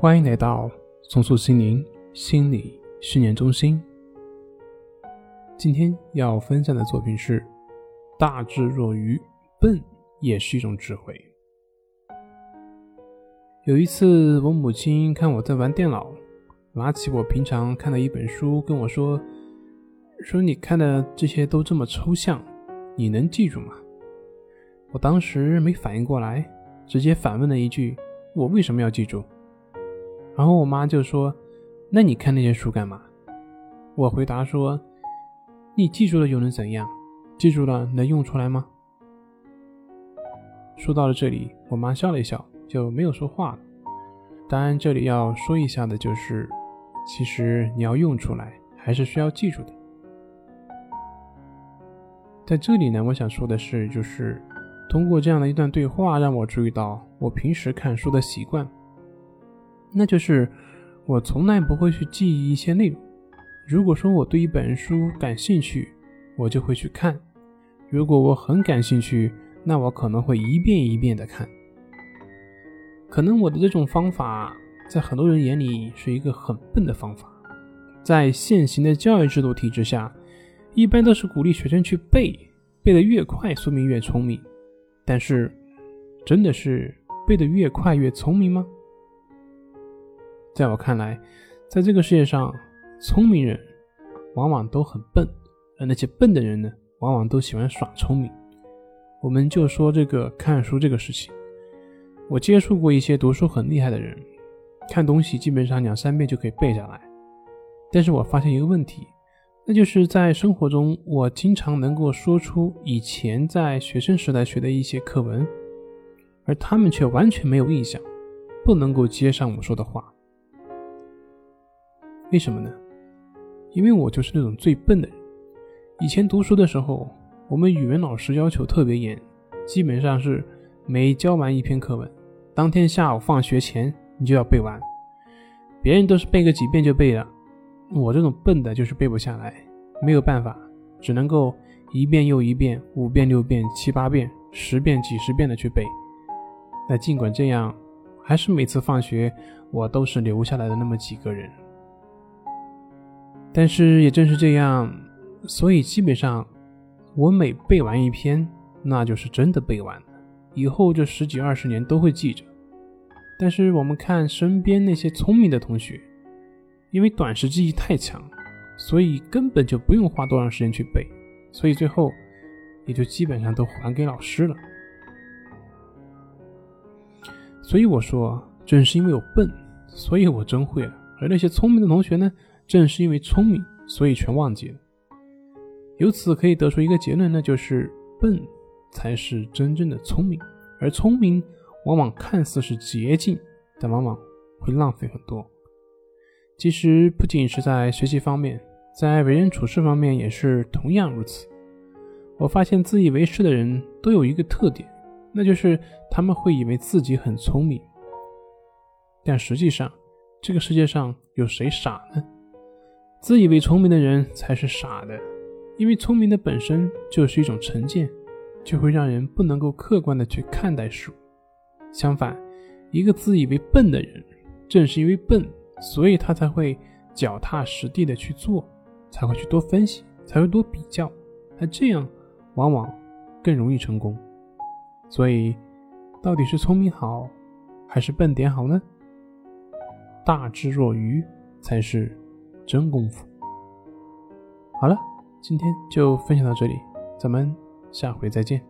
欢迎来到松树心灵心理训练中心。今天要分享的作品是：大智若愚，笨也是一种智慧。有一次，我母亲看我在玩电脑，拿起我平常看的一本书，跟我说：“说你看的这些都这么抽象，你能记住吗？”我当时没反应过来，直接反问了一句：“我为什么要记住？”然后我妈就说：“那你看那些书干嘛？”我回答说：“你记住了又能怎样？记住了能用出来吗？”说到了这里，我妈笑了一笑，就没有说话了。当然，这里要说一下的就是，其实你要用出来，还是需要记住的。在这里呢，我想说的是，就是通过这样的一段对话，让我注意到我平时看书的习惯。那就是我从来不会去记忆一些内容。如果说我对一本书感兴趣，我就会去看；如果我很感兴趣，那我可能会一遍一遍的看。可能我的这种方法在很多人眼里是一个很笨的方法。在现行的教育制度体制下，一般都是鼓励学生去背，背得越快说明越聪明。但是，真的是背得越快越聪明吗？在我看来，在这个世界上，聪明人往往都很笨，而那些笨的人呢，往往都喜欢耍聪明。我们就说这个看书这个事情，我接触过一些读书很厉害的人，看东西基本上两三遍就可以背下来。但是我发现一个问题，那就是在生活中，我经常能够说出以前在学生时代学的一些课文，而他们却完全没有印象，不能够接上我说的话。为什么呢？因为我就是那种最笨的人。以前读书的时候，我们语文老师要求特别严，基本上是每教完一篇课文，当天下午放学前你就要背完。别人都是背个几遍就背了，我这种笨的就是背不下来，没有办法，只能够一遍又一遍、五遍六遍、七八遍、十遍几十遍的去背。那尽管这样，还是每次放学我都是留下来的那么几个人。但是也正是这样，所以基本上，我每背完一篇，那就是真的背完了，以后这十几二十年都会记着。但是我们看身边那些聪明的同学，因为短时记忆太强，所以根本就不用花多长时间去背，所以最后也就基本上都还给老师了。所以我说，正是因为我笨，所以我真会了。而那些聪明的同学呢？正是因为聪明，所以全忘记了。由此可以得出一个结论，那就是笨才是真正的聪明，而聪明往往看似是捷径，但往往会浪费很多。其实不仅是在学习方面，在为人处事方面也是同样如此。我发现自以为是的人都有一个特点，那就是他们会以为自己很聪明，但实际上这个世界上有谁傻呢？自以为聪明的人才是傻的，因为聪明的本身就是一种成见，就会让人不能够客观的去看待事物。相反，一个自以为笨的人，正是因为笨，所以他才会脚踏实地的去做，才会去多分析，才会多比较，那这样往往更容易成功。所以，到底是聪明好，还是笨点好呢？大智若愚才是。真功夫。好了，今天就分享到这里，咱们下回再见。